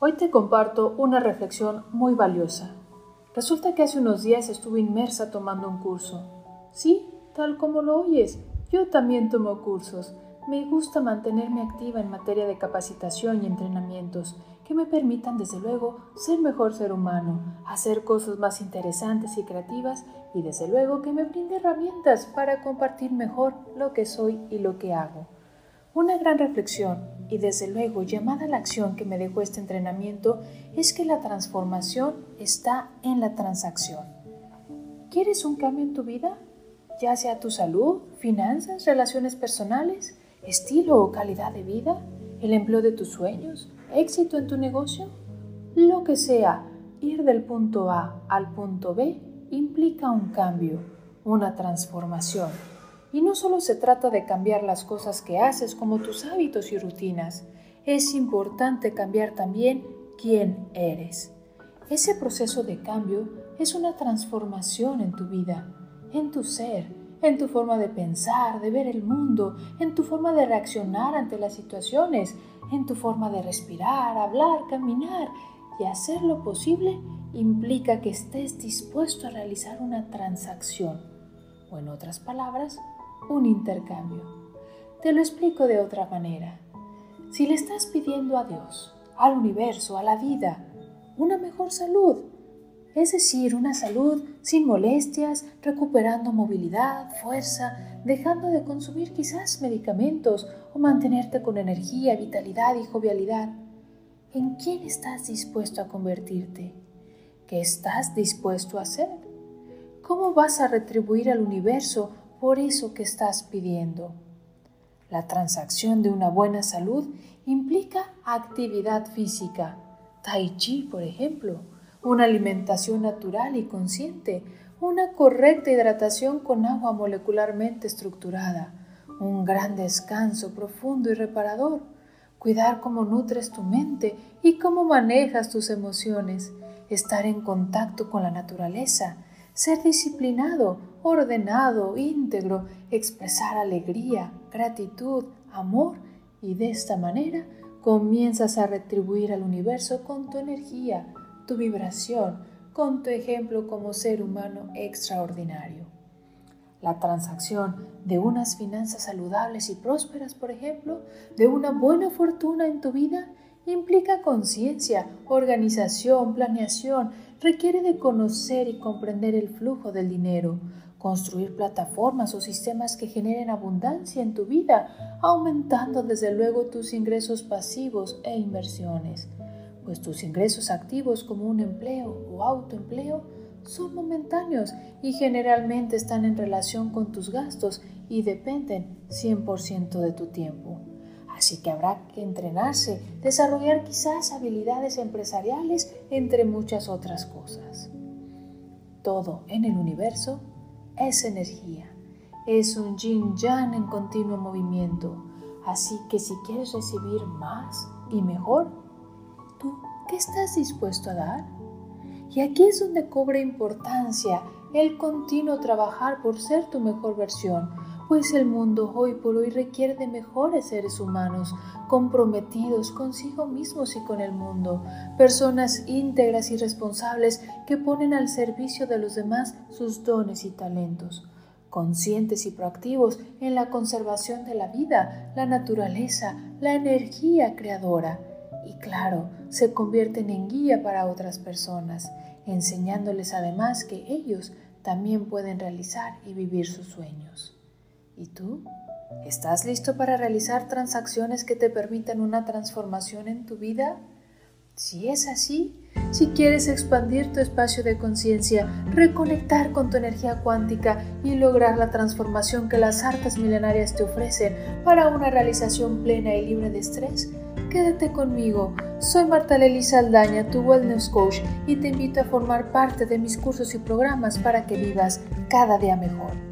Hoy te comparto una reflexión muy valiosa. Resulta que hace unos días estuve inmersa tomando un curso. Sí, tal como lo oyes, yo también tomo cursos. Me gusta mantenerme activa en materia de capacitación y entrenamientos que me permitan desde luego ser mejor ser humano, hacer cosas más interesantes y creativas y desde luego que me brinde herramientas para compartir mejor lo que soy y lo que hago. Una gran reflexión y desde luego llamada a la acción que me dejó este entrenamiento es que la transformación está en la transacción. ¿Quieres un cambio en tu vida? Ya sea tu salud, finanzas, relaciones personales, estilo o calidad de vida, el empleo de tus sueños, éxito en tu negocio. Lo que sea, ir del punto A al punto B implica un cambio, una transformación. Y no solo se trata de cambiar las cosas que haces como tus hábitos y rutinas, es importante cambiar también quién eres. Ese proceso de cambio es una transformación en tu vida, en tu ser, en tu forma de pensar, de ver el mundo, en tu forma de reaccionar ante las situaciones, en tu forma de respirar, hablar, caminar y hacer lo posible implica que estés dispuesto a realizar una transacción, o en otras palabras, un intercambio. Te lo explico de otra manera. Si le estás pidiendo a Dios, al universo, a la vida, una mejor salud, es decir, una salud sin molestias, recuperando movilidad, fuerza, dejando de consumir quizás medicamentos o mantenerte con energía, vitalidad y jovialidad. ¿En quién estás dispuesto a convertirte? ¿Qué estás dispuesto a hacer? ¿Cómo vas a retribuir al universo por eso que estás pidiendo. La transacción de una buena salud implica actividad física, tai chi, por ejemplo, una alimentación natural y consciente, una correcta hidratación con agua molecularmente estructurada, un gran descanso profundo y reparador, cuidar cómo nutres tu mente y cómo manejas tus emociones, estar en contacto con la naturaleza, ser disciplinado, ordenado, íntegro, expresar alegría, gratitud, amor y de esta manera comienzas a retribuir al universo con tu energía, tu vibración, con tu ejemplo como ser humano extraordinario. La transacción de unas finanzas saludables y prósperas, por ejemplo, de una buena fortuna en tu vida, implica conciencia, organización, planeación, requiere de conocer y comprender el flujo del dinero, construir plataformas o sistemas que generen abundancia en tu vida, aumentando desde luego tus ingresos pasivos e inversiones, pues tus ingresos activos como un empleo o autoempleo son momentáneos y generalmente están en relación con tus gastos y dependen 100% de tu tiempo. Así que habrá que entrenarse, desarrollar quizás habilidades empresariales, entre muchas otras cosas. Todo en el universo es energía, es un yin yang en continuo movimiento. Así que si quieres recibir más y mejor, ¿tú qué estás dispuesto a dar? Y aquí es donde cobra importancia el continuo trabajar por ser tu mejor versión, pues el mundo hoy por hoy requiere de mejores seres humanos, comprometidos consigo mismos y con el mundo, personas íntegras y responsables que ponen al servicio de los demás sus dones y talentos, conscientes y proactivos en la conservación de la vida, la naturaleza, la energía creadora, y claro, se convierten en guía para otras personas, enseñándoles además que ellos también pueden realizar y vivir sus sueños. ¿Y tú? ¿Estás listo para realizar transacciones que te permitan una transformación en tu vida? Si es así, si quieres expandir tu espacio de conciencia, reconectar con tu energía cuántica y lograr la transformación que las artes milenarias te ofrecen para una realización plena y libre de estrés, quédate conmigo. Soy Marta Lely Saldaña, tu Wellness Coach, y te invito a formar parte de mis cursos y programas para que vivas cada día mejor.